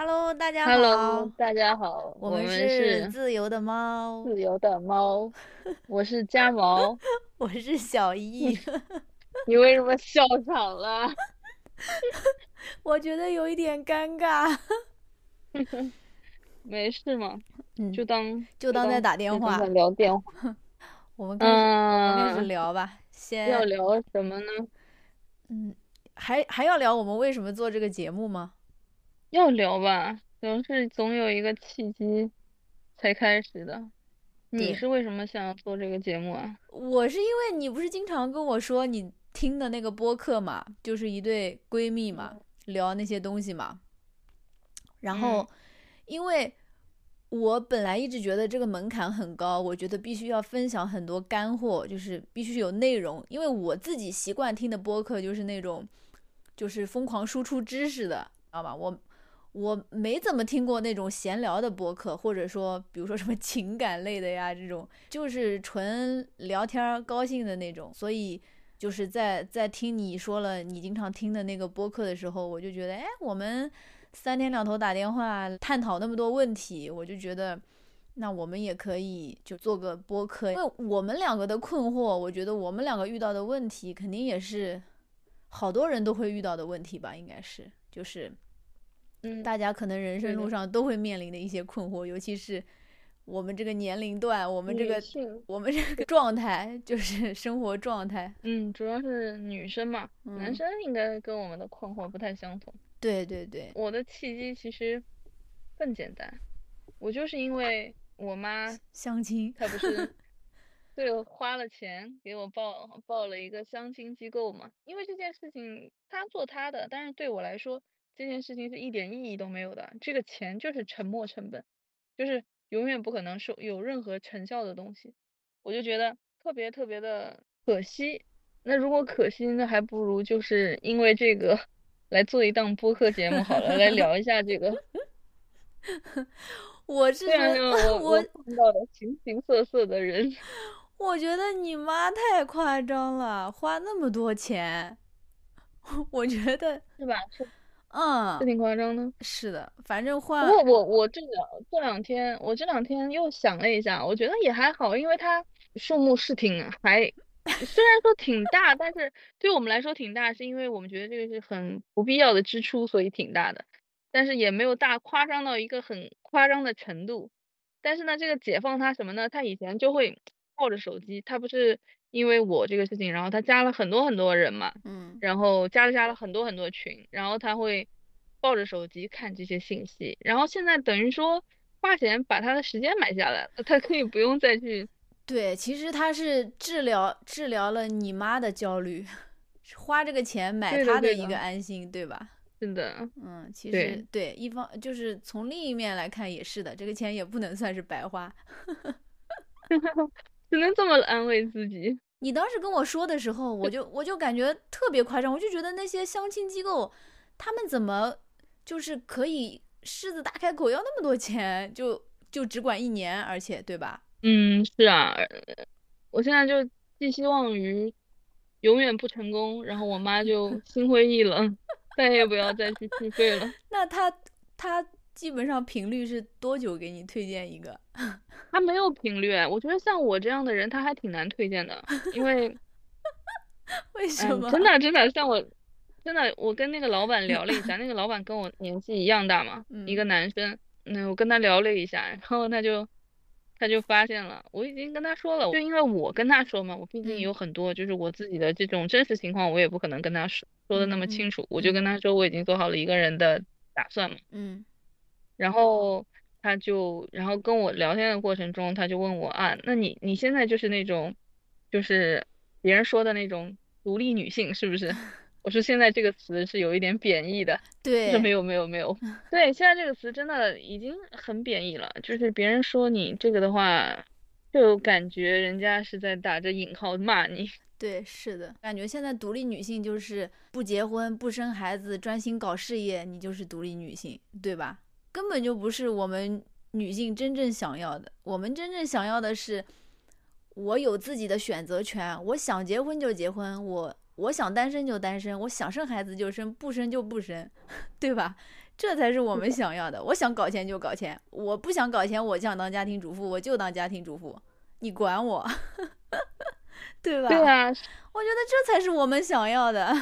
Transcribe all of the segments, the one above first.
Hello，大家好。Hello，大家好，我我们是是自由的猫，自由的猫，我是家毛，我是小易。你为什么笑场了？我觉得有一点尴尬，没事嘛，嗯，就当就当在打电话在聊电话。我们开始，开始嗯，聊吧。先要，聊什么呢？嗯，还还要聊我们为什么做这个节目吗？要聊吧，总是总有一个契机才开始的。你对，是为什么想要做这个节目啊？我是因为你不是经常跟我说你听的那个播客嘛，就是一对闺蜜嘛，嗯聊那些东西嘛。然嗯后，因为我本来一直觉得这个门槛很高，我觉得必须要分享很多干货，就是必须有内容。因为我自己习惯听的播客就是那种，就是疯狂输出知识的，知道吧？我我没怎么听过那种闲聊的播客，或者说比如说什么情感类的呀，这种就是纯聊天儿高兴的那种。所以就是在在听你说了你经常听的那个播客的时候，我就觉得，哎，我们三天两头打电话探讨那么多问题，我就觉得。那我们也可以就做个播客，因为我们两个的困惑，我觉得我们两个遇到的问题，肯定也是好多人都会遇到的问题吧，应该是，就是嗯，大家可能人生，路上都会面临的一些困惑，尤其是我们这个年龄段，我们这个，我们这个状态，就是生活状态。嗯，主要是女生嘛，男嗯，生应该跟我们的困惑不太相同。对对对，我的契机其实更简单，我就是因为我妈相亲，她不是 对我花了钱给我报报了一个相亲机构嘛，因为这件事情她做她的，但是对我来说这件事情是一点意义都没有的，这个钱就是沉没成本，就是永远不可能收有任何成效的东西，我就觉得特别特别的可惜。那如果可惜，那还不如就是因为这个来做一档播客节目好了，来聊一下这个。我是我碰到了形形色色的人，我觉得你妈太夸张了，花那么多钱，我觉得，是吧？是嗯，是挺夸张的。是的，反正不换，过我我这两这两天，我这两天又想了一下，我觉得也还好，因为它数目是挺还，虽然说挺大，但是对我们来说挺大，是因为我们觉得这个是很不必要的支出，所以挺大的，但是也没有大夸张到一个很夸张的程度。但是呢，这个解放他什么呢？他以前就会抱着手机，他不是因为我这个事情，然后他加了很多很多人嘛，嗯，然后加了加了很多很多群，然后他会抱着手机看这些信息，然后现在等于说花钱把他的时间买下来了，他可以不用再去，对，其实他是治疗治疗了你妈的焦虑，花这个钱买他的一个，安心，对吧？是的，嗯，其对，实对一方就是从另一面来看也是的，这个钱也不能算是白花。只能这么安慰自己。你当时跟我说的时候，我就我就感觉特别夸张，我就觉得那些相亲机构，他们怎么就是可以狮子大开口要那么多钱，就就只管一年，而且对吧？嗯，是啊，呃我现在就寄希望于永远不成功，然后我妈就心灰意冷，再也不要再去续费了。那他他基本上频率是多久给你推荐一个？他没有频率，我觉得像我这样的人，他还挺难推荐的，因为。为什嗯，么？真的真的，像我，真的，我跟那个老板聊了一下，那个老板跟我年纪一样大嘛，一嗯个男生，嗯，我跟他聊了一下，然后他就，他就发现了，我已经跟他说了，就因为我跟他说嘛，我毕竟嗯有很多就是我自己的这种真实情况，我也不可能跟他说说的那么清楚，我就嗯跟他说我已经做好了一个人的打算嘛，嗯然后他就，然后跟我聊天的过程中，他就问我啊，那你你现在就是那种，就是别人说的那种独立女性是不是？我说现在这个词是有一点贬义的，他说没，有没有没有，对，现在这个词真的已经很贬义了，就是别人说你这个的话，就感觉人家是在打着引号骂你。对，是的，感觉现在独立女性就是不结婚、不生孩子，专心搞事业，你就是独立女性，对吧？根本就不是我们女性真正想要的。我们真正想要的是，我有自己的选择权，我想结婚就结婚，我我想单身就单身，我想生孩子就生，不生就不生，对吧？这才是我们想要的。我想搞钱就搞钱，我不想搞钱，我想当家庭主妇，我就当家庭主妇，你管我，对吧？对啊，我觉得这才是我们想要的，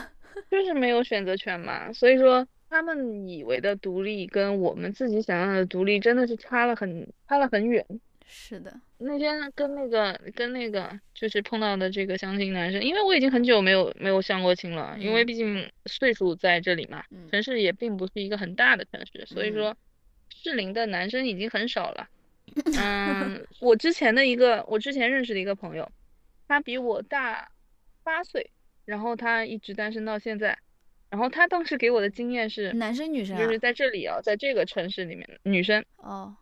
就是没有选择权嘛。所以说，他们以为的独立跟我们自己想象的独立真的是差了很差了很远。是的，那天跟那个跟那个就是碰到的这个相亲男生，因为我已经很久没有没有相过亲了，因为毕竟岁数在这里嘛，城市也并不是一个很大的城市，所以说适龄的男生已经很少了。嗯，我之前的一个我之前认识的一个朋友，他比我大八岁，然后他一直单身到现在，然后他当时给我的经验是男生女生就是在这里啊，在这个城市里面女生哦。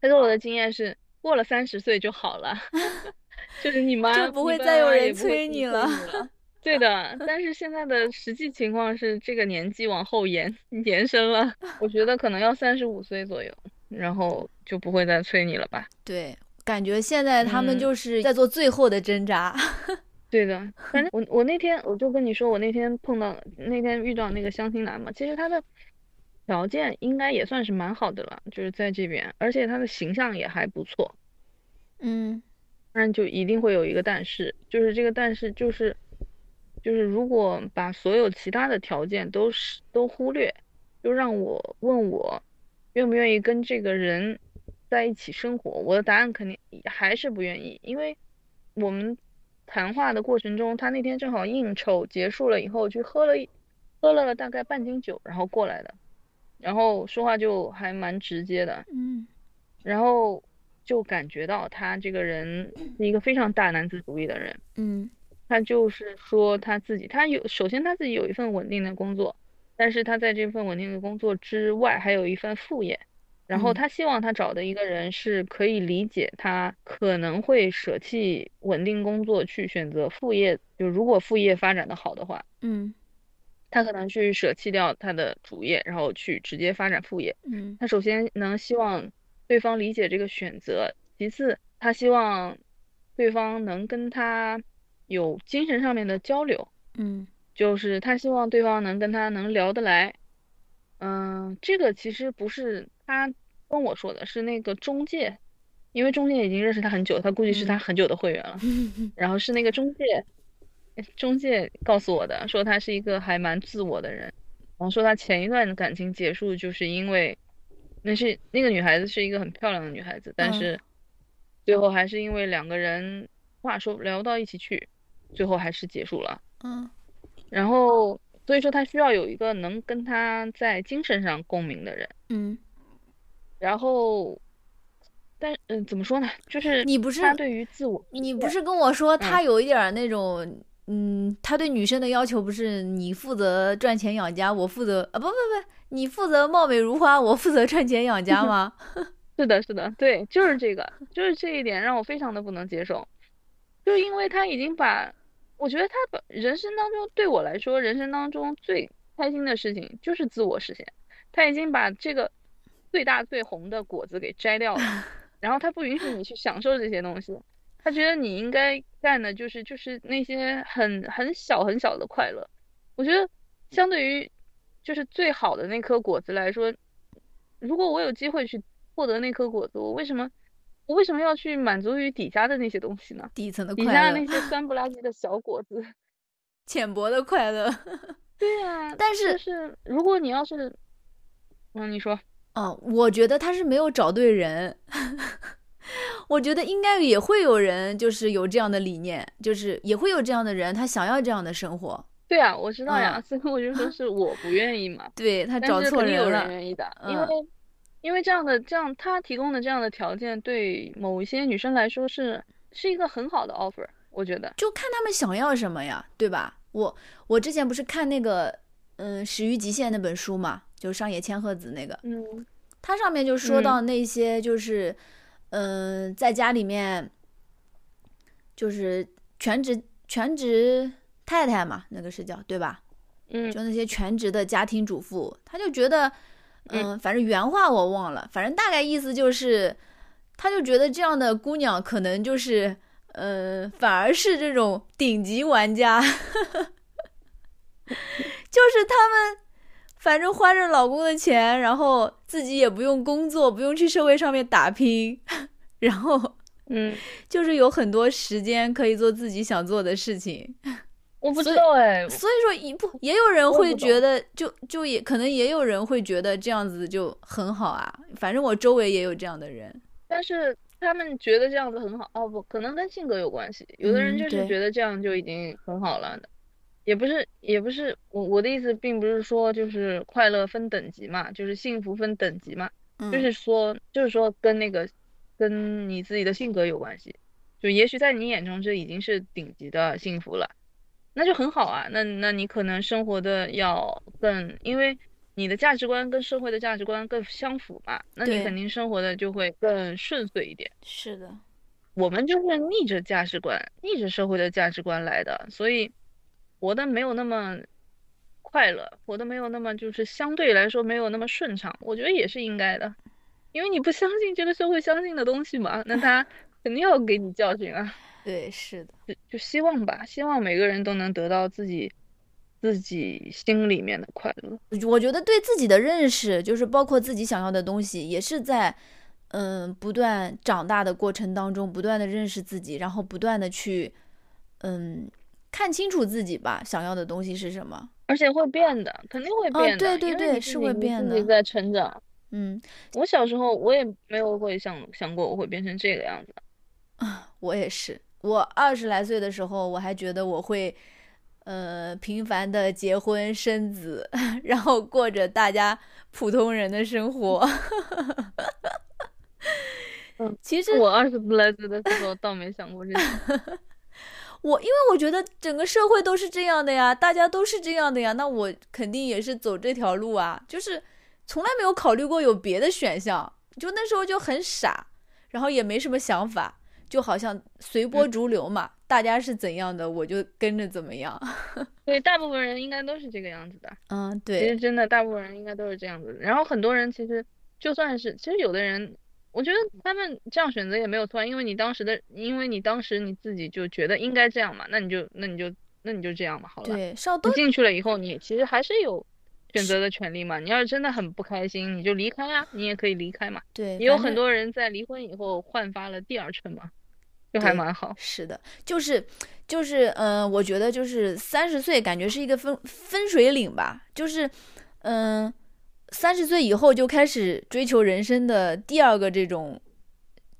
他给我的经验是，过了三十岁就好了，就是你妈 就不会再有人催你了。对的，但是现在的实际情况是，这个年纪往后延延伸了，我觉得可能要三十五岁左右，然后就不会再催你了吧？对，感觉现在他们就是在做最后的挣扎。对的，反正 我我那天我就跟你说，我那天碰到那天遇到那个相亲男嘛，其实他的。条件应该也算是蛮好的了，就是在这边，而且他的形象也还不错，嗯，当然就一定会有一个但是，就是这个但是就是，就是如果把所有其他的条件都是都忽略，就让我问我愿不愿意跟这个人在一起生活，我的答案肯定还是不愿意，因为我们谈话的过程中，他那天正好应酬结束了以后去喝了喝了大概半斤酒，然后过来的。然后说话就还蛮直接的，嗯，然后就感觉到他这个人是一个非常大男子主义的人，嗯，他就是说他自己，他有首先他自己有一份稳定的工作，但是他在这份稳定的工作之外还有一份副业，然后他希望他找的一个人是可以理解他可能会舍弃稳定工作去选择副业，就如果副业发展的好的话，嗯。他可能去舍弃掉他的主业，然后去直接发展副业。嗯，他首先能希望对方理解这个选择，其次他希望对方能跟他有精神上面的交流。嗯，就是他希望对方能跟他能聊得来。嗯，这个其实不是他跟我说的，是那个中介，因为中介已经认识他很久，他估计是他很久的会员了。然后是那个中介。中介告诉我的，说他是一个还蛮自我的人，然后说他前一段感情结束就是因为，那是那个女孩子是一个很漂亮的女孩子，但是最后还是因为两个人话说聊不到一起去，最后还是结束了。嗯，然后所以说他需要有一个能跟他在精神上共鸣的人。嗯，然后，但嗯，怎么说呢？就是你不是他对于自我，你不是跟我说他有一点那种。嗯，他对女生的要求不是你负责赚钱养家，我负责啊不不不，你负责貌美如花，我负责赚钱养家吗？是的，是的，对，就是这个，就是这一点让我非常的不能接受，就因为他已经把，我觉得他把人生当中对我来说，人生当中最开心的事情就是自我实现，他已经把这个最大最红的果子给摘掉了，然后他不允许你去享受这些东西。他觉得你应该干的就是就是那些很很小很小的快乐，我觉得相对于就是最好的那颗果子来说，如果我有机会去获得那颗果子，我为什么我为什么要去满足于底下的那些东西呢？底层的底下那些酸不拉几的小果子，浅薄的快乐。对呀，但是是如果你要是，嗯，你说，嗯，我觉得他是没有找对人。我觉得应该也会有人，就是有这样的理念，就是也会有这样的人，他想要这样的生活。对啊，我知道呀，所以我就说是我不愿意嘛。对他找错人了。有人愿意的，因为因为这样的这样他提供的这样的条件，对某一些女生来说是是一个很好的 offer。我觉得就看他们想要什么呀，对吧？我我之前不是看那个嗯《始于极限》那本书嘛，就上野千鹤子那个，嗯，它上面就说到那些就是。嗯，在家里面就是全职全职太太嘛，那个是叫对吧？嗯，就那些全职的家庭主妇，他就觉得，嗯，反正原话我忘了，反正大概意思就是，他就觉得这样的姑娘可能就是，嗯，反而是这种顶级玩家，就是他们反正花着老公的钱，然后自己也不用工作，不用去社会上面打拼，然后嗯，就是有很多时间可以做自己想做的事情。我不知道哎，所以说一不也有人会觉得，就就也可能也有人会觉得这样子就很好啊。反正我周围也有这样的人，但是他们觉得这样子很好哦，不可能跟性格有关系。有的人就是觉得这样就已经很好了，也不是也不是我我的意思，并不是说就是快乐分等级嘛，就是幸福分等级嘛，就是说就是说跟那个跟你自己的性格有关系。就也许在你眼中这已经是顶级的幸福了。那就很好啊，那那你可能生活的要更，因为你的价值观跟社会的价值观更相符嘛，那你肯定生活的就会更顺遂一点。是的，我们就是逆着价值观，逆着社会的价值观来的，所以活的没有那么快乐，活的没有那么就是相对来说没有那么顺畅，我觉得也是应该的，因为你不相信这个社会相信的东西嘛，那他 肯定要给你教训啊。对，是的，就就希望吧，希望每个人都能得到自己自己心里面的快乐。我觉得对自己的认识，就是包括自己想要的东西，也是在嗯不断长大的过程当中，不断的认识自己，然后不断的去嗯看清楚自己吧，想要的东西是什么。而且会变的，肯定会变的。对对对，是会变的。自己在成长。嗯，我小时候我也没有会想想过我会变成这个样子。啊，我也是。我二十来岁的时候，我还觉得我会，呃，频繁的结婚生子，然后过着大家普通人的生活。嗯，其实我二十来岁的时候倒没想过这些。我因为我觉得整个社会都是这样的呀，大家都是这样的呀，那我肯定也是走这条路啊，就是从来没有考虑过有别的选项，就那时候就很傻，然后也没什么想法。就好像随波逐流嘛，大家是怎样的，我就跟着怎么样。对，大部分人应该都是这个样子的。嗯，对。其实真的，大部分人应该都是这样子的。然后很多人其实就算是，其实有的人，我觉得他们这样选择也没有错，因为你当时的，因为你当时你自己就觉得应该这样嘛，那你就那你就那你就这样嘛，好了。对，你进去了以后，你其实还是有选择的权利嘛。你要是真的很不开心，你就离开啊，你也可以离开嘛。对。也有很多人在离婚以后焕发了第二春嘛。就还蛮好，是的，就是，就是，嗯，我觉得就是三十岁，感觉是一个分分水岭吧，就是，嗯，三十岁以后就开始追求人生的第二个这种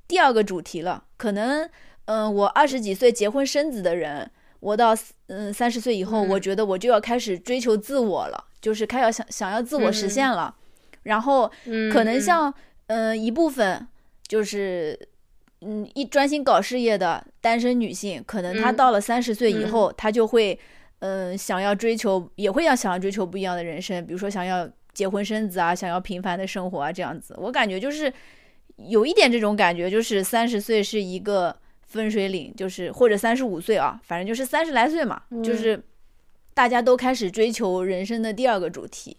第二个主题了。可能，嗯，我二十几岁结婚生子的人，我到嗯三十岁以后，我觉得我就要开始追求自我了，就是开始想想要自我实现了。然后，可能像，嗯，一部分就是。嗯，一专心搞事业的单身女性，可能她到了三十岁以后，她就会，嗯，想要追求，也会要想要追求不一样的人生，比如说想要结婚生子啊，想要平凡的生活啊，这样子。我感觉就是有一点这种感觉，就是三十岁是一个分水岭，就是或者三十五岁啊，反正就是三十来岁嘛，就是大家都开始追求人生的第二个主题，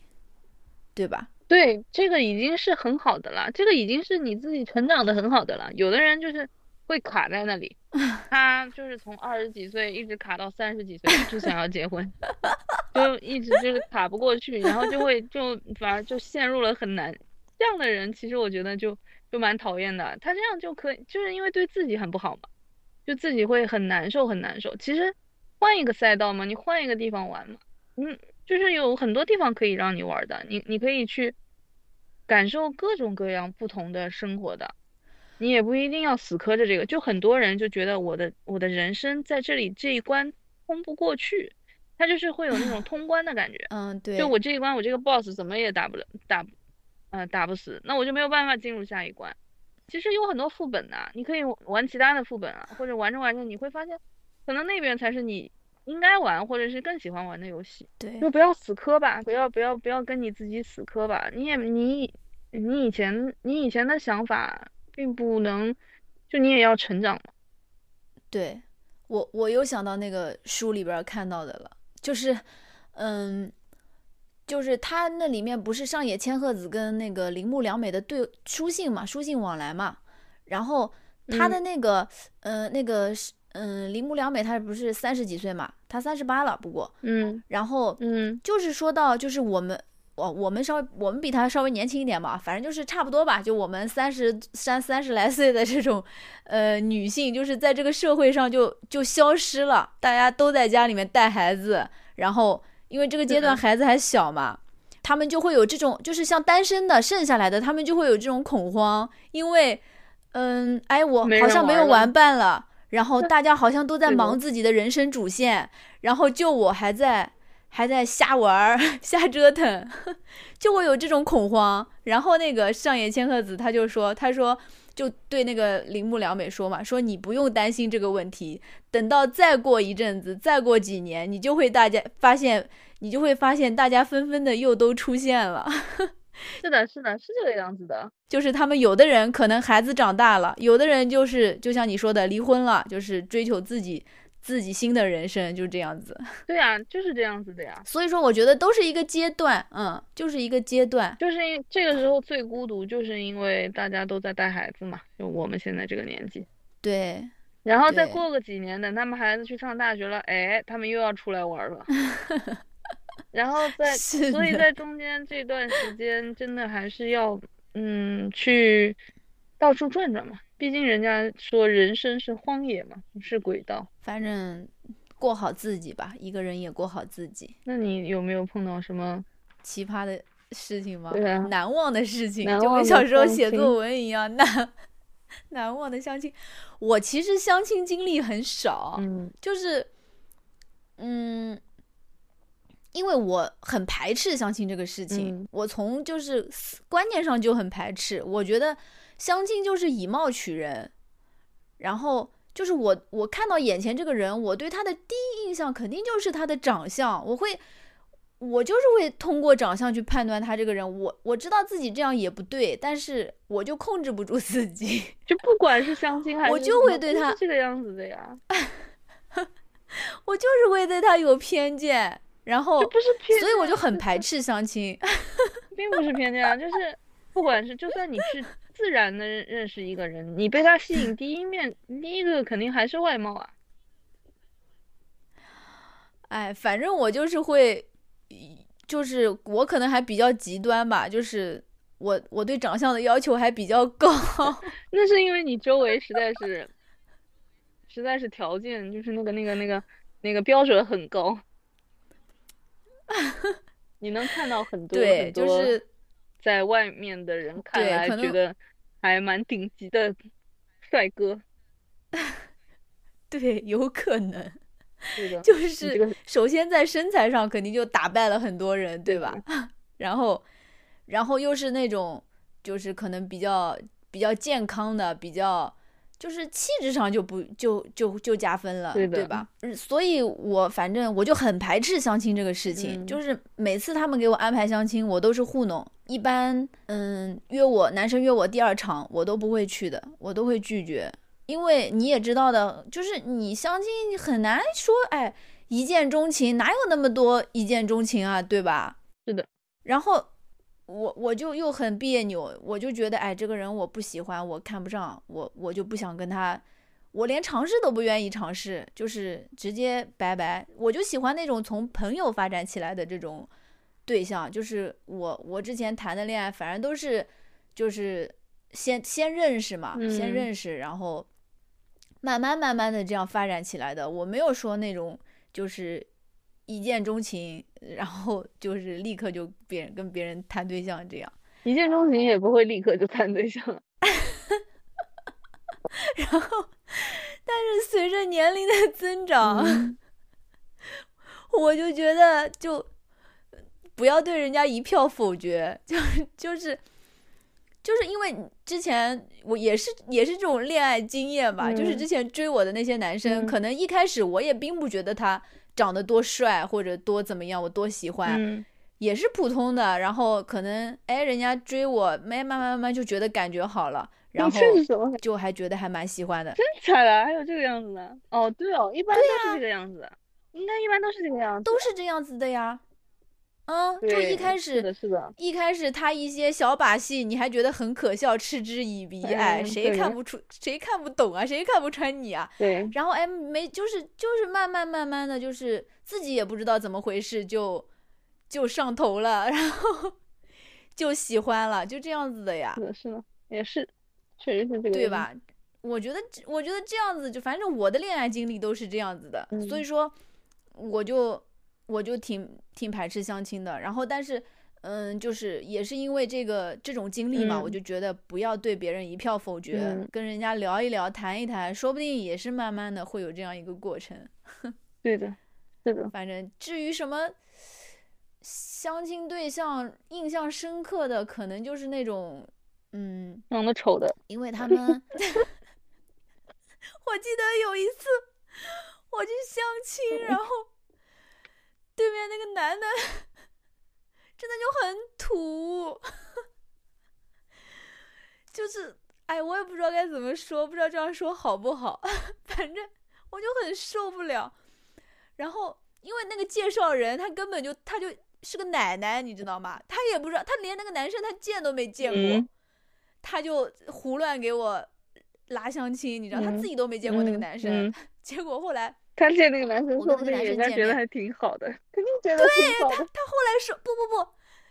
对吧？对，这个已经是很好的了，这个已经是你自己成长的很好的了。有的人就是会卡在那里，他就是从二十几岁一直卡到三十几岁，就想要结婚，就一直就是卡不过去，然后就会就反而就陷入了很难。这样的人其实我觉得就就蛮讨厌的，他这样就可以，就是因为对自己很不好嘛，就自己会很难受很难受。其实换一个赛道嘛，你换一个地方玩嘛，嗯。就是有很多地方可以让你玩的，你你可以去感受各种各样不同的生活的，你也不一定要死磕着这个。就很多人就觉得我的我的人生在这里这一关通不过去，他就是会有那种 通关的感觉。嗯，对。就我这一关，我这个 boss 怎么也打不了，打，嗯，打不死，那我就没有办法进入下一关。其实有很多副本呐，你可以玩其他的副本啊，或者玩着玩着你会发现，可能那边才是你。应该玩，或者是更喜欢玩的游戏，对，就不要死磕吧，不要不要不要跟你自己死磕吧。你也你你以前你以前的想法并不能，就你也要成长嘛。对我我又想到那个书里边看到的了，就是嗯，就是他那里面不是上野千鹤子跟那个铃木良美的对书信嘛，书信往来嘛，然后他的那个嗯那个是。嗯，铃木良美她不是三十几岁嘛？她三十八了，不过，嗯，然后，嗯，就是说到，就是我们，我我们稍微我们比他稍微年轻一点吧，反正就是差不多吧。就我们三十三三十来岁的这种，呃，女性，就是在这个社会上就就消失了，大家都在家里面带孩子，然后因为这个阶段孩子还小嘛，他们就会有这种，就是像单身的剩下来的，他们就会有这种恐慌，因为，嗯，哎，我好像没有玩伴了，然后 大家好像都在忙自己的人生主线，然后就我还在。还在瞎玩儿、瞎折腾，就会有这种恐慌。然后那个上野千鹤子他就说：“他说就对那个铃木良美说嘛，说你不用担心这个问题，等到再过一阵子，再过几年，你就会大家发现，你就会发现大家纷纷的又都出现了。”是的，是的，是这个样子的。就是他们有的人可能孩子长大了，有的人就是就像你说的离婚了，就是追求自己。自己新的人生就是这样子，对呀，就是这样子的呀。所以说，我觉得都是一个阶段，嗯，就是一个阶段，就是因这个时候最孤独，就是因为大家都在带孩子嘛，就我们现在这个年纪。对。然后再过个几年，等他们孩子去上大学了，哎，他们又要出来玩了。然后在，所以在中间这段时间，真的还是要，嗯，去到处转转嘛。毕竟人家说人生是荒野嘛，不是轨道。反正过好自己吧，一个人也过好自己。那你有没有碰到什么奇葩的事情吗？对啊，难忘的事情，就跟小时候写作文一样难 难忘的相亲。我其实相亲经历很少，嗯，就是嗯，因为我很排斥相亲这个事情，我从就是观念上就很排斥，我觉得。相亲就是以貌取人，然后就是我我看到眼前这个人，我对他的第一印象肯定就是他的长相，我会我就是会通过长相去判断他这个人。我我知道自己这样也不对，但是我就控制不住自己，就不管是相亲还是我就会对他这个样子的呀，我就是会对他有偏见，然后不是偏，所以我就很排斥相亲，并不是偏见啊，就是不管是就算你是。自然的认识一个人，你被他吸引，第一面第一个肯定还是外貌啊。哎，反正我就是会，就是我可能还比较极端吧，就是我我对长相的要求还比较高。那是因为你周围实在是，实在是条件就是那个那个那个那个标准很高，你能看到很多很多，在外面的人看来觉得。还蛮顶级的帅哥，对，有可能，就是首先在身材上肯定就打败了很多人，对吧？然后，然后又是那种就是可能比较比较健康的，比较。就是气质上就不就就就加分了，对吧？所以我反正我就很排斥相亲这个事情。就是每次他们给我安排相亲，我都是糊弄。一般，嗯，约我男生约我第二场，我都不会去的，我都会拒绝。因为你也知道的，就是你相亲很难说，哎，一见钟情哪有那么多一见钟情啊，对吧？是的。然后。我我就又很别扭，我就觉得哎，这个人我不喜欢，我看不上，我我就不想跟他，我连尝试都不愿意尝试，就是直接拜拜。我就喜欢那种从朋友发展起来的这种对象，就是我我之前谈的恋爱，反正都是就是先先认识嘛，先认识，然后慢慢慢慢的这样发展起来的。我没有说那种就是。一见钟情，然后就是立刻就别人跟别人谈对象，这样 一见钟情也不会立刻就谈对象。然后，但是随着年龄的增长，我就觉得就不要对人家一票否决，就就是就是因为之前我也是也是这种恋爱经验吧，就是之前追我的那些男生，可能一开始我也并不觉得他。长得多帅或者多怎么样，我多喜欢，也是普通的。然后可能哎，人家追我，没慢慢慢慢就觉得感觉好了，然后就还觉得还蛮喜欢的。真假的？还有这个样子的？哦，对哦，一般都是这个样子，应该一般都是这个样子，都是这样子的呀。嗯，就一开始，是的，是的，一开始他一些小把戏，你还觉得很可笑，嗤之以鼻。哎，谁看不出，谁看不懂啊？谁看不穿你啊？对。然后哎，没，就是就是慢慢慢慢的就是自己也不知道怎么回事，就就上头了，然后就喜欢了，就这样子的呀。是的，是的，也是，确实是这个，对吧？我觉得，我觉得这样子就，反正我的恋爱经历都是这样子的，所以说，我就我就挺挺排斥相亲的。然后，但是。嗯，就是也是因为这个这种经历嘛，我就觉得不要对别人一票否决，跟人家聊一聊，谈一谈，说不定也是慢慢的会有这样一个过程。对的，是的。反正至于什么相亲对象印象深刻的，可能就是那种嗯长得丑的，因为他 们，我记得有一次我去相亲，然后对面那个男的。真的就很土，就是哎，我也不知道该怎么说，不知道这样说好不好。反正我就很受不了。然后因为那个介绍人他根本就他就是个奶奶，你知道吗？他也不知道，他连那个男生他见都没见过，他就胡乱给我拉相亲，你知道，他自己都没见过那个男生。结果后来。他见那个男生，说不定人家觉得还挺好的，肯定觉得挺好的。对他，他后来说不不不，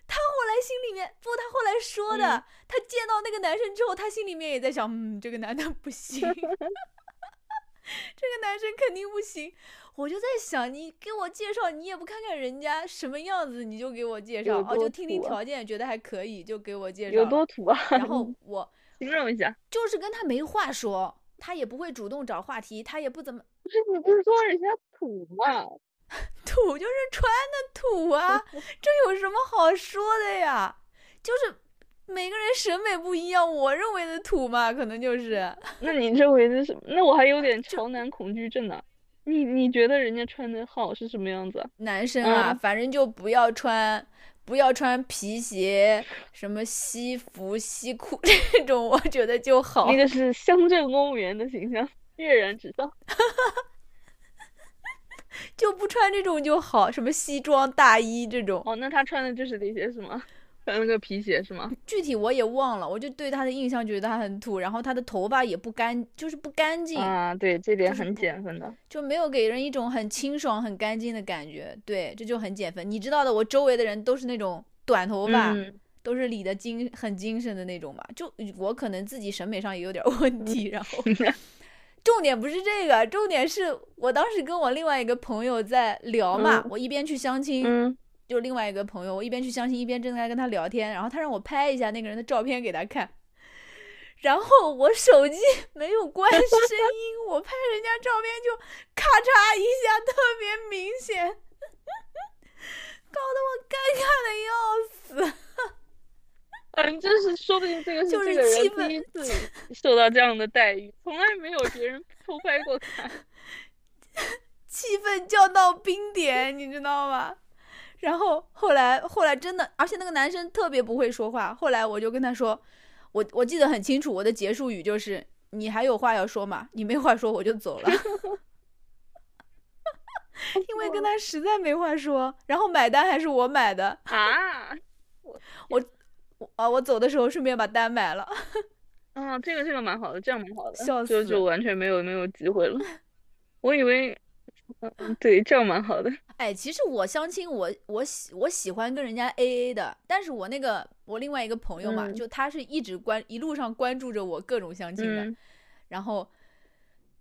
他后来心里面不，他后来说的，他见到那个男生之后，他心里面也在想，嗯，这个男的不行，这个男生肯定不行。我就在想，你给我介绍，你也不看看人家什么样子，你就给我介绍，哦，就听听条件，觉得还可以，就给我介绍。有多土啊！然后 我形容一下，就是跟他没话说。他也不会主动找话题，他也不怎么。你不是说人家土吗？土就是穿的土啊，这有什么好说的呀？就是每个人审美不一样，我认为的土嘛，可能就是。那你认为的什么？那我还有点潮男恐惧症呢。你你觉得人家穿的好是什么样子？男生啊，反正就不要穿。不要穿皮鞋，什么西服、西裤 这种，我觉得就好。那个是乡镇公务员的形象，跃然纸上。就不穿这种就好，什么西装大衣这种。哦，那他穿的就是那些是吗？穿了个皮鞋是吗？具体我也忘了，我就对他的印象觉得他很土，然后他的头发也不干，就是不干净啊。对，这点很减分的，就没有给人一种很清爽、很干净的感觉。对，这就很减分。你知道的，我周围的人都是那种短头发，都是理的精、很精神的那种吧。就我可能自己审美上也有点问题，然后 重点不是这个，重点是我当时跟我另外一个朋友在聊嘛，我一边去相亲。就另外一个朋友，我一边去相亲，一边正在跟他聊天，然后他让我拍一下那个人的照片给他看，然后我手机 没有关 声音，我拍人家照片就咔嚓一下，特别明显，搞得我尴尬的要死。嗯，就是说不定这个是这个人第一次受到这样的待遇，从来没有别人偷拍过他，气氛降到冰点，你知道吗？然后后来后来真的，而且那个男生特别不会说话。后来我就跟他说，我我记得很清楚，我的结束语就是：“你还有话要说吗？你没话说我就走了。”因为跟他实在没话说。然后买单还是我买的啊！我我我啊！我走的时候顺便把单买了。啊，这个这个蛮好的，这样蛮好的，笑死，就就完全没有没有机会了。我以为。嗯，对，这样蛮好的。哎，其实我相亲，我我喜我喜欢跟人家 A A 的，但是我那个我另外一个朋友嘛，就他是一直关一路上关注着我各种相亲的，然后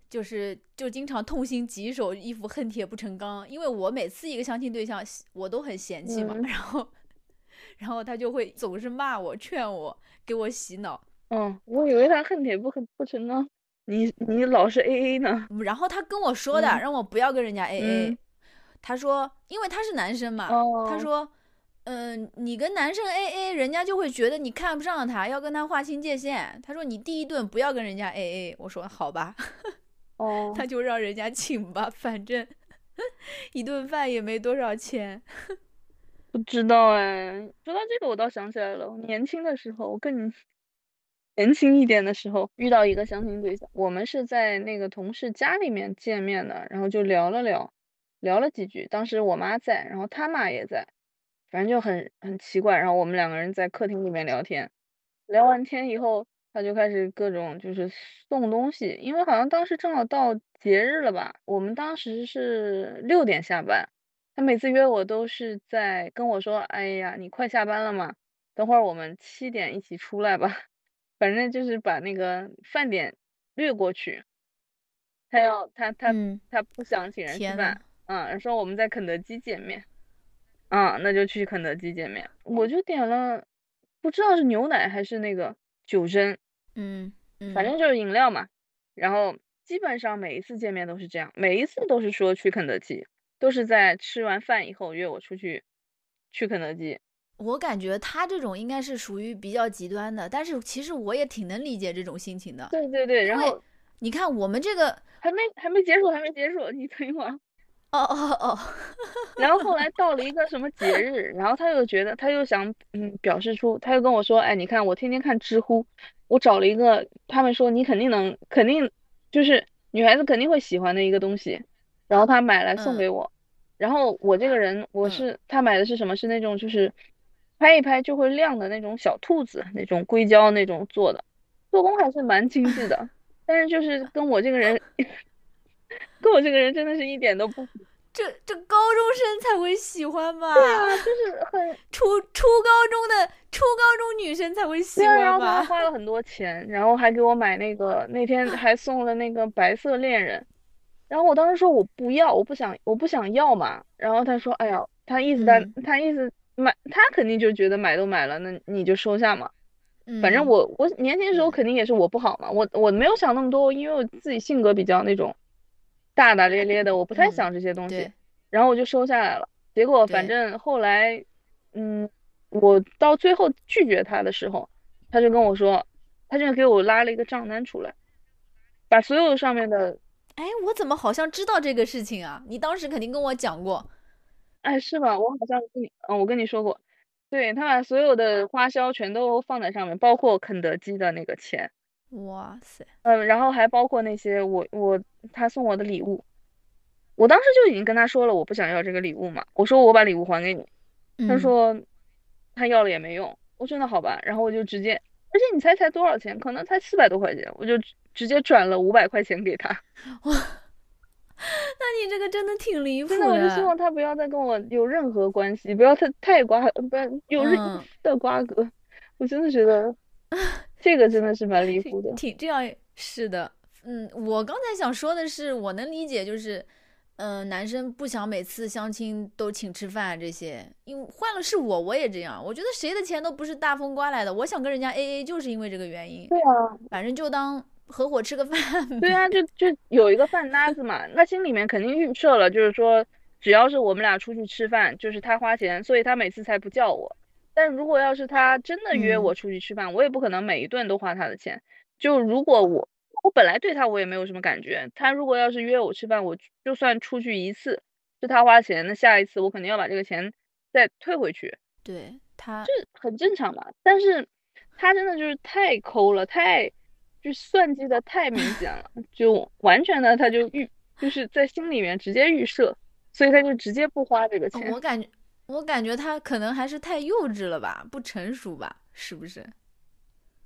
就是就经常痛心疾首，一副恨铁不成钢，因为我每次一个相亲对象我都很嫌弃嘛，然后然后他就会总是骂我、劝我、给我洗脑。嗯，我以为他恨铁不恨不成钢。你你老是 A A 呢？然后他跟我说的，让我不要跟人家 A A。他说，因为他是男生嘛，他说，嗯，你跟男生 A A，人家就会觉得你看不上他，要跟他划清界限。他说你第一顿不要跟人家 A A。我说好吧，哦，他就让人家请吧，反正 一顿饭也没多少钱。不知道哎，说到这个我倒想起来了，年轻的时候我更。年轻一点的时候遇到一个相亲对象，我们是在那个同事家里面见面的，然后就聊了聊，聊了几句。当时我妈在，然后他妈也在，反正就很很奇怪。然后我们两个人在客厅里面聊天，聊完天以后，他就开始各种就是送东西，因为好像当时正好到节日了吧。我们当时是六点下班，他每次约我都是在跟我说：“哎呀，你快下班了嘛？等会儿我们七点一起出来吧。”反正就是把那个饭点略过去。他要他他他不想请人吃饭，嗯，说我们在肯德基见面，啊，那就去肯德基见面。我就点了，不知道是牛奶还是那个酒针，嗯，反正就是饮料嘛。然后基本上每一次见面都是这样，每一次都是说去肯德基，都是在吃完饭以后约我出去去肯德基。我感觉他这种应该是属于比较极端的，但是其实我也挺能理解这种心情的。对对对，然后你看我们这个。还没还没结束，还没结束，你等一会儿。哦哦哦。然后后来到了一个什么节日，然后他又觉得，他又想嗯表示出，他又跟我说，哎，你看我天天看知乎，我找了一个，他们说你肯定能，肯定就是女孩子肯定会喜欢的一个东西，然后他买来送给我。然后我这个人，我是他买的是什么？是那种就是拍一拍就会亮的那种小兔子，那种硅胶那种做的，做工还是蛮精致的。但是就是跟我这个人，跟我这个人真的是一点都不，这这高中生才会喜欢吧？对啊，就是很初初高中的初高中女生才会喜欢吧？然后他花了很多钱，然后还给我买那个，那天还送了那个白色恋人，然后我当时说我不要，我不想，我不想要嘛。然后他说，哎呀，他意思他他意思买，他肯定就觉得买都买了，那你就收下嘛。反正我我年轻的时候肯定也是我不好嘛，我我没有想那么多，因为我自己性格比较那种大大咧咧的，我不太想这些东西，然后我就收下来了。结果反正后来，嗯，我到最后拒绝他的时候，他就跟我说，他就给我拉了一个账单出来，把所有上面的，哎，我怎么好像知道这个事情啊？你当时肯定跟我讲过，哎，是吧？我好像跟你，嗯，我跟你说过。对他把所有的花销全都放在上面，包括肯德基的那个钱。哇塞！嗯，然后还包括那些我我他送我的礼物，我当时就已经跟他说了，我不想要这个礼物嘛。我说我把礼物还给你，他说他要了也没用。我说那好吧，然后我就直接，而且你猜猜多少钱？可能才四百多块钱，我就直接转了五百块钱给他。哇！那你这个真的挺离谱的。真的，我就希望他不要再跟我有任何关系，不要太太瓜，不然有任何的瓜葛。我真的觉得 这个真的是蛮离谱的。挺这样是的，嗯，我刚才想说的是，我能理解，就是，嗯，男生不想每次相亲都请吃饭这些，因为换了是我，我也这样。我觉得谁的钱都不是大风刮来的，我想跟人家 A A 就是因为这个原因。对啊，反正就当。合伙吃个饭，对啊，就就有一个饭搭子嘛，那心里面肯定预设了，就是说只要是我们俩出去吃饭，就是他花钱，所以他每次才不叫我。但如果要是他真的约我出去吃饭，我也不可能每一顿都花他的钱。就如果我我本来对他我也没有什么感觉，他如果要是约我吃饭，我就算出去一次是他花钱，那下一次我肯定要把这个钱再退回去。对他这很正常嘛，但是他真的就是太抠了，太。就算计的太明显了，就完全的他就预就是在心里面直接预设，所以他就直接不花这个钱。我感觉我感觉他可能还是太幼稚了吧，不成熟吧，是不是？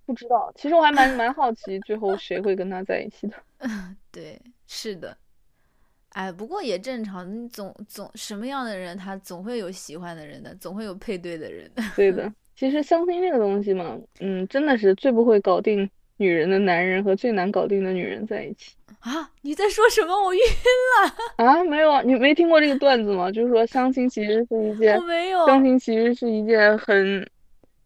不知道，其实我还蛮蛮好奇，最后谁会跟他在一起的。对，是的。哎，不过也正常，你总总什么样的人，他总会有喜欢的人的，总会有配对的人。对的，其实相亲这个东西嘛，嗯，真的是最不会搞定。女人的男人和最难搞定的女人在一起啊！你在说什么？我晕了 啊！没有啊，你没听过这个段子吗？就是说相亲其实是一件，我没有。相亲其实是一件很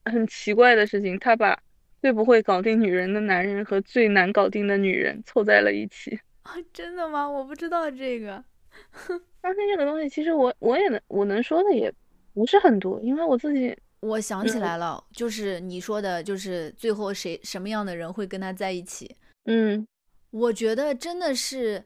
很奇怪的事情，他把最不会搞定女人的男人和最难搞定的女人凑在了一起啊！真的吗？我不知道这个。相亲这个东西，其实我我也能我能说的也不是很多，因为我自己。我想起来了，就是你说的，就是最后谁什么样的人会跟他在一起？嗯，我觉得真的是，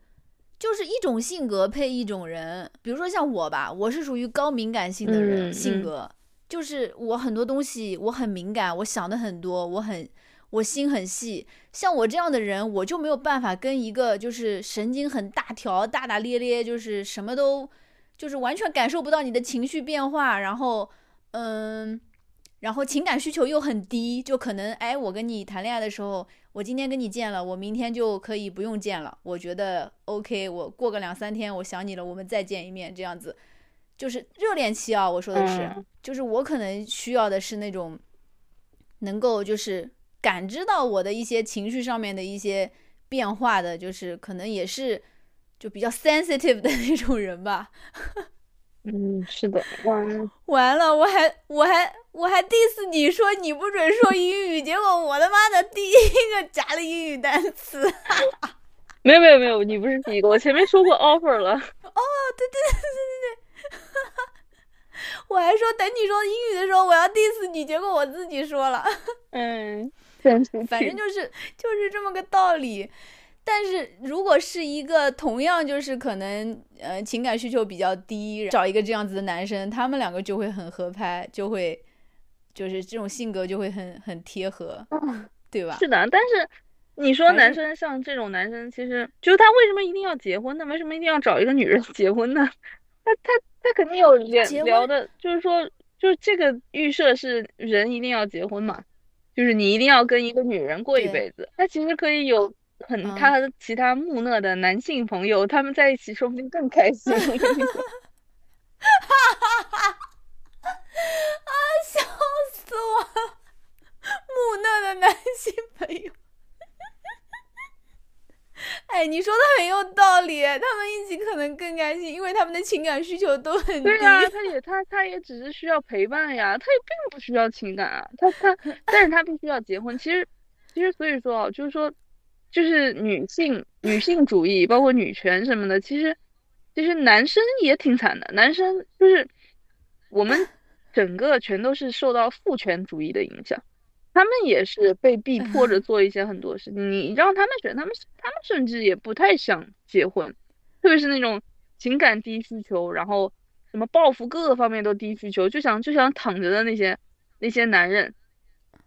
就是一种性格配一种人。比如说像我吧，我是属于高敏感性的人，性格就是我很多东西我很敏感，我想的很多，我很我心很细。像我这样的人，我就没有办法跟一个就是神经很大条、大大咧咧，就是什么都就是完全感受不到你的情绪变化，然后。嗯，然后情感需求又很低，就可能哎，我跟你谈恋爱的时候，我今天跟你见了，我明天就可以不用见了。我觉得 OK，我过个两三天，我想你了，我们再见一面，这样子，就是热恋期啊，我说的是，嗯就是我可能需要的是那种能够就是感知到我的一些情绪上面的一些变化的，就是可能也是就比较 sensitive 的那种人吧。嗯，是的，完，完了，我还我还我还 diss 你说你不准说英语，结果我他妈的第一个夹了英语单词。没有没有没有，你不是第一个，我前面说过 offer 了。哦，对对对对对对，我还说等你说英语的时候我要 diss 你，结果我自己说了。嗯，真是反正就是就是这么个道理。但是如果是一个同样就是可能呃情感需求比较低，找一个这样子的男生，他们两个就会很合拍，就会就是这种性格就会很很贴合，对吧？是的，但是你说男生像这种男生，其实就是他为什么一定要结婚呢？为什么一定要找一个女人 结婚呢？他他他肯定有聊聊的，就是说，就是这个预设是人一定要结婚嘛，就是你一定要跟一个女人过一辈子。他其实可以有很嗯他和其他木讷的男性朋友，他们在一起说不定更开心。啊，笑死我了！木讷的男性朋友，哎，你说的很有道理，他们一起可能更开心，因为他们的情感需求都很低。对呀、他也他他也只是需要陪伴呀，他也并不需要情感啊，他他，但是他必须要结婚。其实其实所以说啊，就是说，就是女性女性主义，包括女权什么的，其实其实男生也挺惨的，男生就是我们整个全都是受到父权主义的影响。他们也是被逼迫着做一些很多事情，你让他们选，他们他们甚至也不太想结婚，特别是那种情感低需求，然后什么报复各个方面都低需求，就想就想躺着的那些那些男人，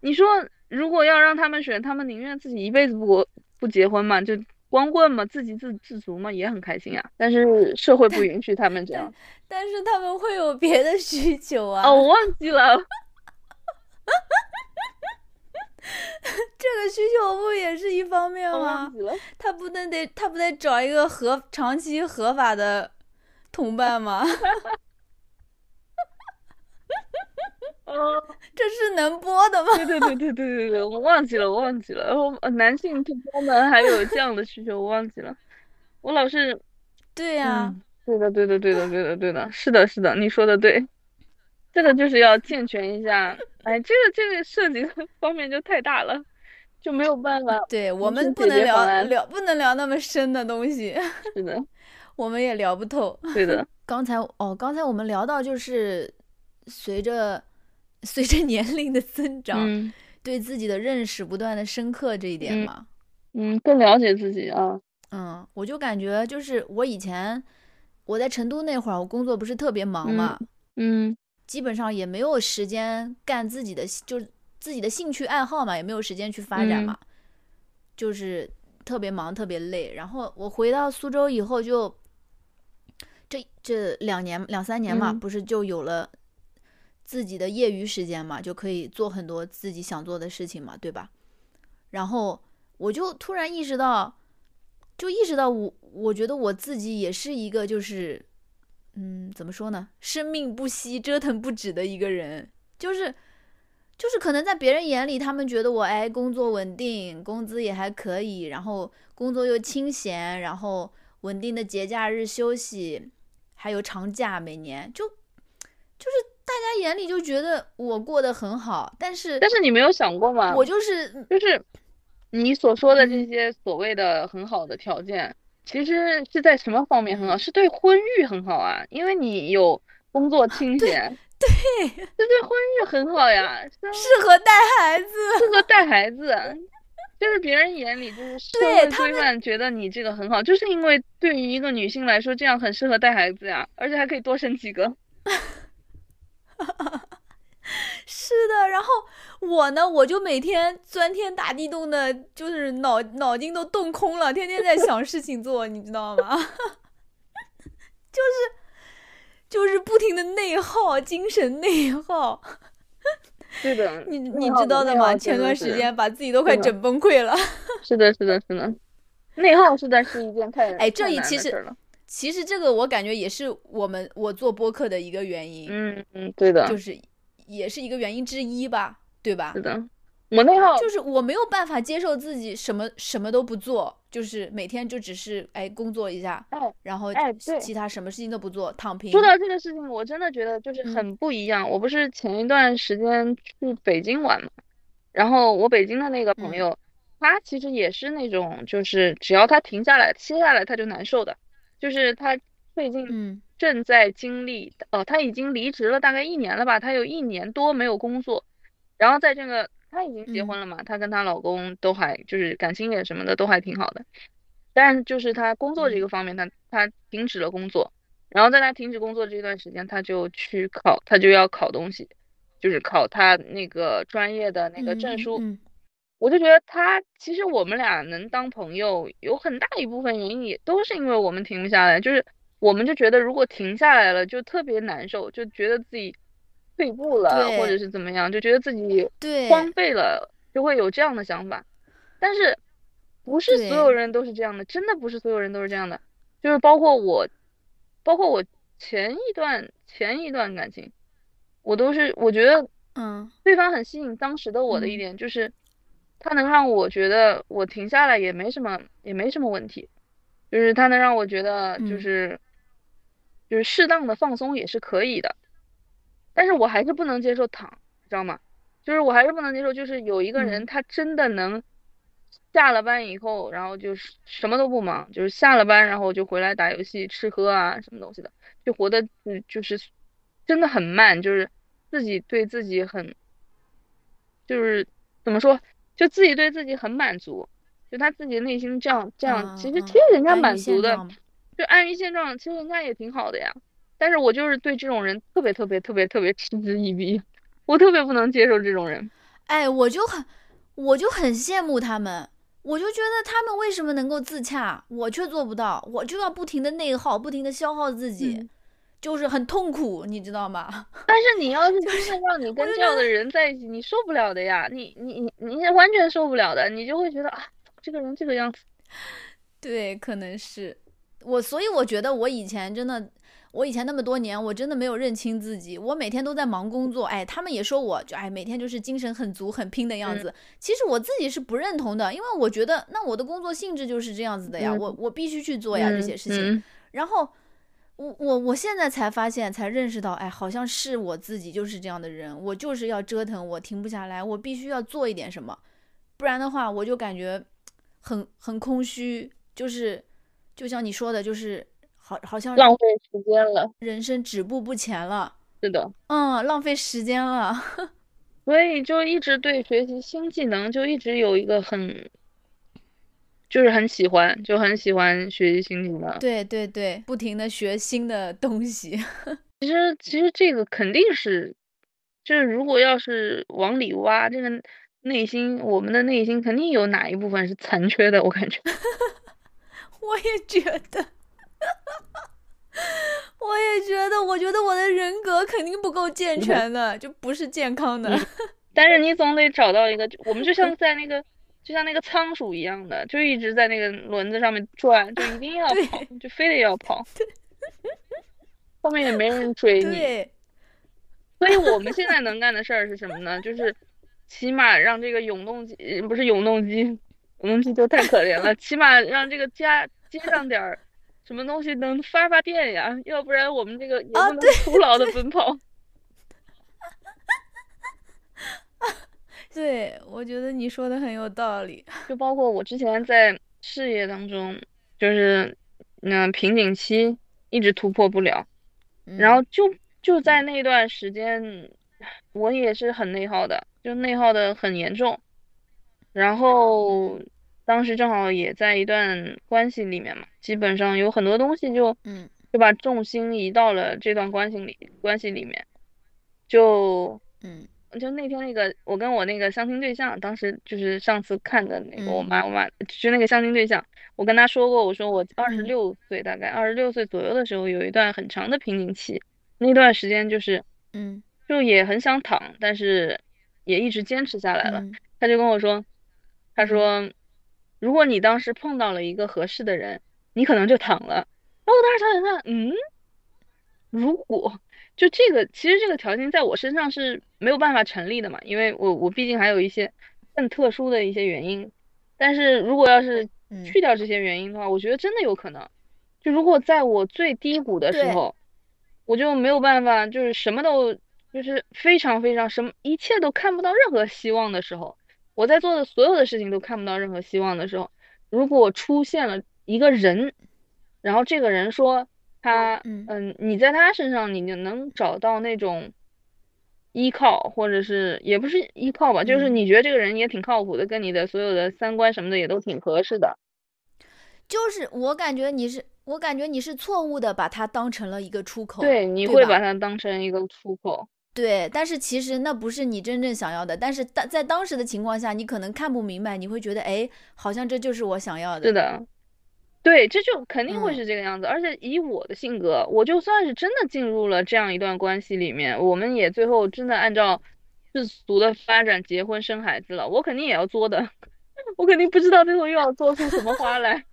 你说如果要让他们选，他们宁愿自己一辈子不不结婚嘛，就光棍嘛，自给自自足嘛，也很开心啊。但是 社会不允许他们这样。但是他们会有别的需求啊。哦，我忘记了。这个需求不也是一方面吗。他不能得他不得找一个合长期合法的同伴吗？哦，这是能播的吗？对对对对对对对，我忘记了，我忘记了。然后呃男性同胞们还有这样的需求，我忘记了。我老是，对呀、嗯，对的，对的，对的，对的，对的，是的，是的，你说的对。这个就是要健全一下，哎，这个这个涉及的方面就太大了，就没有办法。对我们不能聊聊不能聊那么深的东西，是的，我们也聊不透。对的，刚才哦，刚才我们聊到就是随着随着年龄的增长，嗯对自己的认识不断的深刻这一点嗯嘛。嗯，更了解自己啊。嗯，我就感觉就是我以前我在成都那会儿，我工作不是特别忙嘛，嗯基本上也没有时间干自己的就是自己的兴趣爱好嘛，也没有时间去发展嗯嘛，就是特别忙特别累。然后我回到苏州以后就，这这两年两三年嘛，嗯不是就有了自己的业余时间嘛，就可以做很多自己想做的事情嘛，对吧？然后我就突然意识到，就意识到我我觉得我自己也是一个就是。嗯，怎么说呢？生命不息、折腾不止的一个人，就是，就是可能在别人眼里，他们觉得我哎，工作稳定，工资也还可以，然后工作又清闲，然后稳定的节假日休息，还有长假，每年就就是大家眼里就觉得我过得很好，但是但是你没有想过吗？我就是就是你所说的这嗯些所谓的很好的条件，其实是在什么方面很好？是对婚育很好啊，因为你有工作清闲，对这对婚育很好呀，适合带孩子，适合带孩子。就是别人眼里就是社会规范觉得你这个很好，就是因为对于一个女性来说，这样很适合带孩子呀，而且还可以多生几个。是的，然后我呢，我就每天钻天打地洞的，就是脑脑筋都动空了，天天在想事情做，你知道吗？就是就是不停的内耗，精神内耗。对的，你你知道的吗？前段时间把自己都快整崩溃了。是的，是的，是的，内耗实在是一件太哎这一其实。其实这个我感觉也是我们我做播客的一个原因，嗯嗯，对的，就是也是一个原因之一吧，对吧？是的，我那号就是我没有办法接受自己什么什么都不做，就是每天就只是哎工作一下，哎然后哎对其他什么事情都不做，躺平。说到这个事情，我真的觉得就是嗯很不一样。我不是前一段时间去北京玩嘛，然后我北京的那个朋嗯友，他其实也是那种，就是只要他停下来、歇下来，他就难受的。就是他最近嗯。正在经历，哦，他已经离职了大概一年了吧，他有一年多没有工作，然后在这个她已经结嗯。婚了嘛，她跟她老公都还就是感情也什么的都还挺好的，但是就是她工作这嗯。个方面，她她停止了工作，然后在她停止工作这段时间，她就去考，她就要考东西，就是考她那个专业的那个证书。嗯我就觉得他其实我们俩能当朋友，有很大一部分原因也都是因为我们停不下来，就是我们就觉得如果停下来了就特别难受，就觉得自己退步了，或者是怎么样，就觉得自己对。荒废了，就会有这样的想法。但是不是所有人都是这样的，真的不是所有人都是这样的，就是包括我，包括我前一段前一段感情，我都是我觉得嗯。对方很吸引当时的我的一嗯。点就是，他能让我觉得我停下来也没什么，也没什么问题，就是他能让我觉得就嗯。是，就是适当的放松也是可以的，但是我还是不能接受躺，知道吗？就是我还是不能接受，就是有一个人嗯。他真的能下了班以后，然后就是什么都不忙，就是下了班然后就回来打游戏、吃喝啊什么东西的，就活的嗯就是真的很慢，就是自己对自己很，就是怎么说，就自己对自己很满足，就他自己内心这样这样，其实嗯其实人家满足的就安于现状，其实人家也挺好的呀。但是我就是对这种人特别特别特别特别嗤之以鼻，我特别不能接受这种人。哎，我就很我就很羡慕他们。我就觉得他们为什么能够自洽，我却做不到，我就要不停的内耗，不停的消耗自己，嗯就是很痛苦，你知道吗？但是你要是真的让你跟这样的人在一起，你受不了的呀，你你你你完全受不了的，你就会觉得啊，这个人这个样子。对，可能是我，所以我觉得我以前真的，我以前那么多年，我真的没有认清自己。我每天都在忙工作，哎，他们也说我就哎，每天就是精神很足、很拼的样嗯子。其实我自己是不认同的，因为我觉得那我的工作性质就是这样子的呀，嗯我我必须去做呀、这嗯些事情。嗯然后我我我现在才发现，才认识到，哎，好像是我自己就是这样的人，我就是要折腾，我停不下来，我必须要做一点什么，不然的话，我就感觉很很空虚，就是就像你说的，就是好好像浪费时间了。人生止步不前了，是的，嗯，浪费时间了，所以就一直对学习新技能就一直有一个很，就是很喜欢，就很喜欢学习新技能。对对对，不停的学新的东西，其实其实这个肯定是，就是如果要是往里挖，这个内心，我们的内心肯定有哪一部分是残缺的，我感觉。我也觉得。我也觉得，我觉得我的人格肯定不够健 全的，就不是健康的。但是你总得找到一个，我们就像在那个，就像那个仓鼠一样的，就一直在那个轮子上面转，就一定要跑，就非得要 跑。后面也没人追你，所以我们现在能干的事儿是什么呢？就是起码让这个永动机，呃不是永动机，永动机就太可怜了，起码让这个家接上点儿什么东西能发发电呀，要不然我们这个也啊不能徒劳的奔跑。对，我觉得你说的很有道理。就包括我之前在事业当中，就是那、瓶颈期一直突破不了，然后嗯就就在那段时间，我也是很内耗的，就内耗的很严重。然后当时正好也在一段关系里面嘛，基本上有很多东西就嗯。就把重心移到了这段关系里关系里面，就嗯就那天那个我跟我那个相亲对象，当时就是上次看的那个我嗯。妈我妈就那个相亲对象，我跟他说过，我说我二十嗯。六岁大概二十六岁左右的时候有一段很长的瓶颈期，那段时间就是嗯。就也很想躺，但是也一直坚持下来了。嗯。他就跟我说，他嗯。说，如果你当时碰到了一个合适的人，你可能就躺了，然后我当时想想看，嗯，如果就这个，其实这个条件在我身上是没有办法成立的嘛，因为我我毕竟还有一些更特殊的一些原因。但是如果要是去掉这些原因的话，我觉得真的有可能。就如果在我最低谷的时候，我就没有办法，就是什么都就是非常非常什么，一切都看不到任何希望的时候，我在做的所有的事情都看不到任何希望的时候，如果出现了一个人，然后这个人说他嗯，你在他身上你就能找到那种依靠，或者是也不是依靠吧，就是你觉得这个人也挺靠谱的，跟你的所有的三观什么的也都挺合适的，就是我感觉你是。我感觉你是错误的，把他当成了一个出口。对，你会把他当成一个出口。对，但是其实那不是你真正想要的。但是当在当时的情况下，你可能看不明白，你会觉得，哎，好像这就是我想要的。是的，对，这就肯定会是这个样子。而且以我的性格，我就算是真的进入了这样一段关系里面，我们也最后真的按照世俗的发展结婚生孩子了，我肯定也要作的。我肯定不知道最后又要做出什么花来。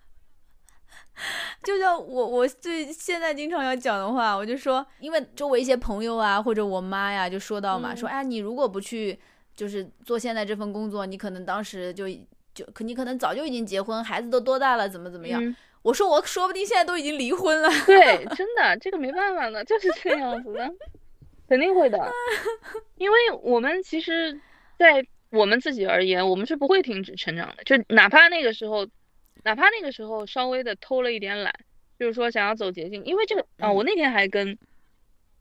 就像我，我最现在经常要讲的话，我就说，因为周围一些朋友啊，或者我妈呀，就说到嘛，说，哎，你如果不去，就是做现在这份工作，你可能当时就就，可你可能早就已经结婚，孩子都多大了，怎么怎么样？我说，我说不定现在都已经离婚了。对，真的，这个没办法的，就是这样子的，肯定会的，因为我们其实，在我们自己而言，我们是不会停止成长的，就哪怕那个时候。哪怕那个时候稍微的偷了一点懒，就是说想要走捷径，因为这个啊，我那天还跟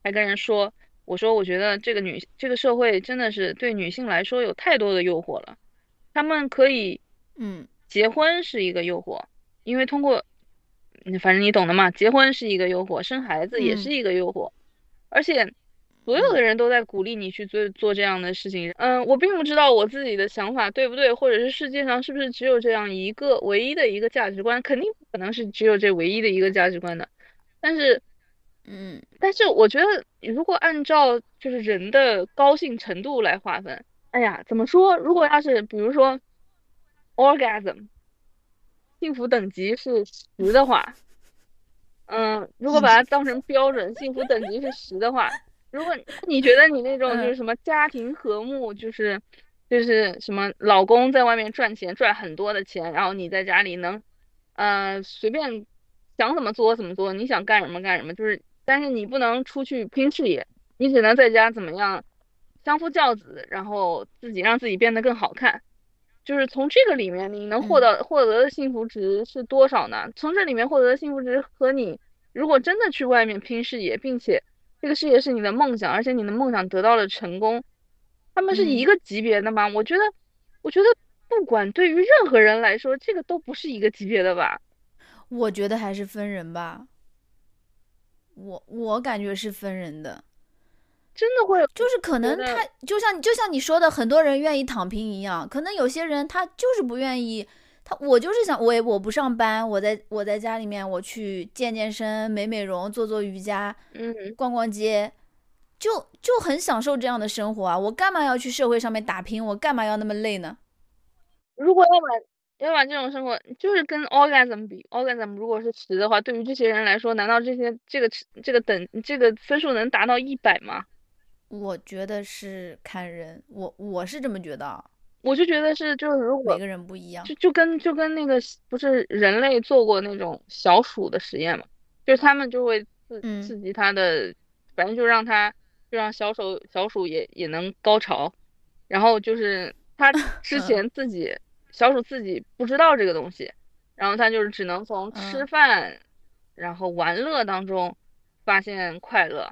还跟人说，我说我觉得这个女这个社会真的是对女性来说有太多的诱惑了，他们可以嗯，结婚是一个诱惑，因为通过反正你懂的嘛，结婚是一个诱惑，生孩子也是一个诱惑，而且。所有的人都在鼓励你去做做这样的事情，嗯，我并不知道我自己的想法对不对，或者是世界上是不是只有这样一个唯一的一个价值观，肯定不可能是只有这唯一的一个价值观的。但是，嗯，但是我觉得如果按照就是人的高兴程度来划分，哎呀，怎么说？如果要是比如说，orgasm，幸福等级是十的话，嗯，如果把它当成标准，幸福等级是十的话。如果你觉得你那种就是什么家庭和睦，就是就是什么老公在外面赚钱赚很多的钱，然后你在家里能，呃，随便想怎么做怎么做，你想干什么干什么，就是但是你不能出去拼事业，你只能在家怎么样相夫教子，然后自己让自己变得更好看，就是从这个里面你能获得获得的幸福值是多少呢？从这里面获得的幸福值和你如果真的去外面拼事业，并且。这个事业是你的梦想，而且你的梦想得到了成功，他们是一个级别的吗？我觉得，我觉得不管对于任何人来说，这个都不是一个级别的吧。我觉得还是分人吧。我我感觉是分人的，真的会，就是可能他就像就像你说的，很多人愿意躺平一样，可能有些人他就是不愿意。他我就是想，我也我不上班，我在我在家里面，我去健健身、美美容、做做瑜伽，嗯，逛逛街，就就很享受这样的生活啊！我干嘛要去社会上面打拼？我干嘛要那么累呢？如果要把要把这种生活，就是跟 orgasm 比，orgasm 如果是十的话，对于这些人来说，难道这些这个这个等这个分数能达到一百吗？我觉得是看人，我我是这么觉得。我就觉得是，就是如果每个人不一样，就就跟就跟那个不是人类做过那种小鼠的实验嘛，就是他们就会刺刺激它的，反正就让它就让小鼠小鼠也也能高潮，然后就是它 之前自己小鼠自己不知道这个东西，然后它就是只能从吃饭然后玩乐当中发现快乐，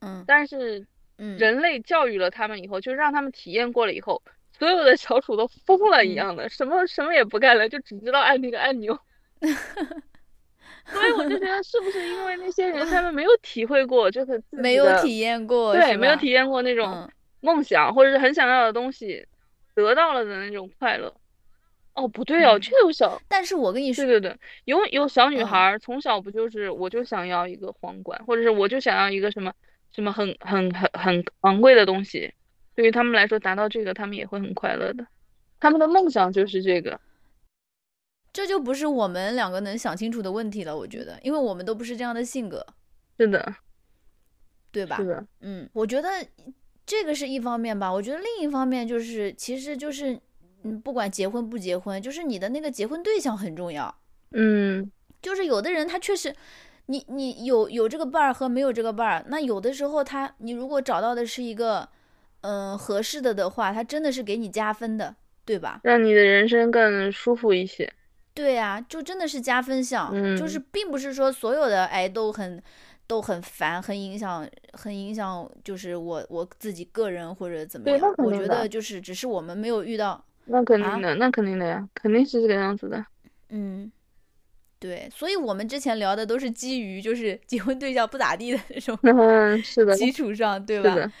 嗯，但是人类教育了他们以后，就让他们体验过了以后。所有的小鼠都疯了一样的，什么什么也不干了，就只知道按那个按钮。所以我就觉得，是不是因为那些人他们没有体会过，就是没有体验过，对，没有体验过那种梦想或者是很想要的东西得到了的那种快乐。哦，不对哦，就有小，但是我跟你说，对对对，有有小女孩从小不就是我就想要一个皇冠，或者是我就想要一个什么什么很很很很昂贵的东西。对于他们来说，达到这个，他们也会很快乐的。他们的梦想就是这个。这就不是我们两个能想清楚的问题了，我觉得，因为我们都不是这样的性格，是的，对吧？是的，嗯，我觉得这个是一方面吧。我觉得另一方面就是，其实就是，嗯，不管结婚不结婚，就是你的那个结婚对象很重要。嗯，就是有的人他确实，你你有有这个伴儿和没有这个伴儿，那有的时候他你如果找到的是一个，嗯、合适的的话，他真的是给你加分的，对吧？让你的人生更舒服一些。对呀、就真的是加分项，就是嗯并不是说所有的哎都很都很烦，很影响，很影响，就是我我自己个人或者怎么样。我觉得就是只是我们没有遇到，那肯啊定的，那肯定的呀，肯定是这个样子的。嗯，对，所以我们之前聊的都是基于就是结婚对象不咋地的这种嗯，是的，基础上，对吧？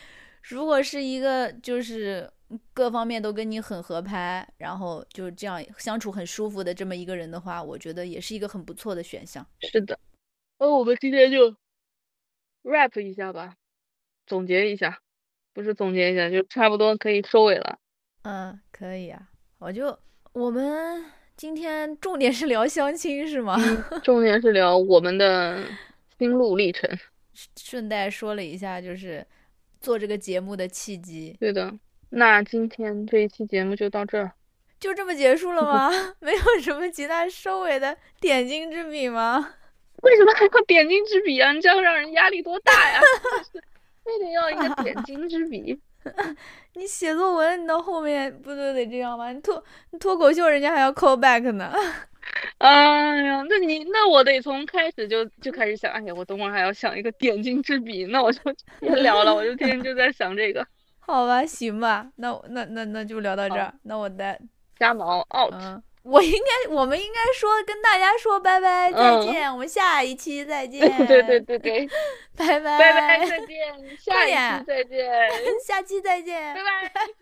如果是一个就是各方面都跟你很合拍，然后就这样相处很舒服的这么一个人的话，我觉得也是一个很不错的选项。是的。那我们今天就 rap 一下吧，总结一下，不是总结一下，就差不多可以收尾了。嗯，可以啊，我就我们今天重点是聊相亲是吗？重点是聊我们的心路历程。顺带说了一下，就是做这个节目的契机，对的，那今天这一期节目就到这儿。就这么结束了吗？没有什么其他收尾的点睛之笔吗？为什么还要点睛之笔啊？你这样让人压力多大呀！非得要一个点睛之笔。你写作文，你到后面不都得这样吗？你脱你脱口秀，人家还要 call back 呢。哎呀，那你那我得从开始就就开始想，哎呀，我等会儿还要想一个点睛之笔，那我就 别聊了，我就天天就在想这个。好吧，行吧，那那那那就聊到这儿。那我再加毛 out。嗯，我应该，我们应该说跟大家说拜拜，再嗯见，我们下一期再 见。对对对对对，拜拜，拜拜，再见，下一期再见，下期再见拜。拜。